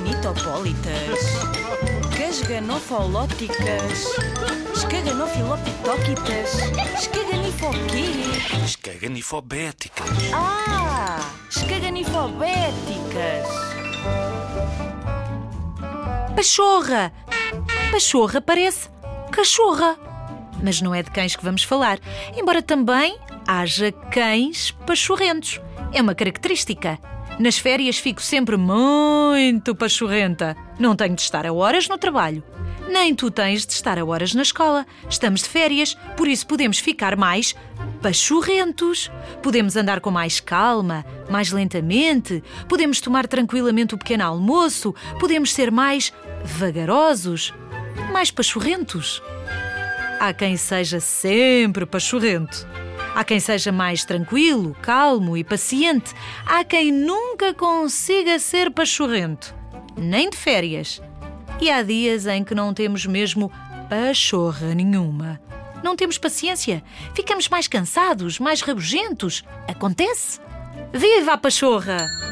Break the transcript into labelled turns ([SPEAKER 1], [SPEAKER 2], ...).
[SPEAKER 1] Escaganitopólitas, casganofolóticas, escaganofilopitóquitas, escaganifoquê?
[SPEAKER 2] Escaganifobéticas.
[SPEAKER 1] Ah, escaganifobéticas.
[SPEAKER 3] Pachorra! Pachorra parece cachorra. Mas não é de cães que vamos falar, embora também haja cães pachorrentos. É uma característica. Nas férias fico sempre muito pachorrenta. Não tenho de estar a horas no trabalho. Nem tu tens de estar a horas na escola. Estamos de férias, por isso podemos ficar mais pachorrentos. Podemos andar com mais calma, mais lentamente. Podemos tomar tranquilamente o pequeno almoço. Podemos ser mais vagarosos, mais pachorrentos. Há quem seja sempre pachorrento. Há quem seja mais tranquilo, calmo e paciente. Há quem nunca consiga ser pachorrento, nem de férias. E há dias em que não temos mesmo pachorra nenhuma. Não temos paciência, ficamos mais cansados, mais rabugentos. Acontece? Viva a pachorra!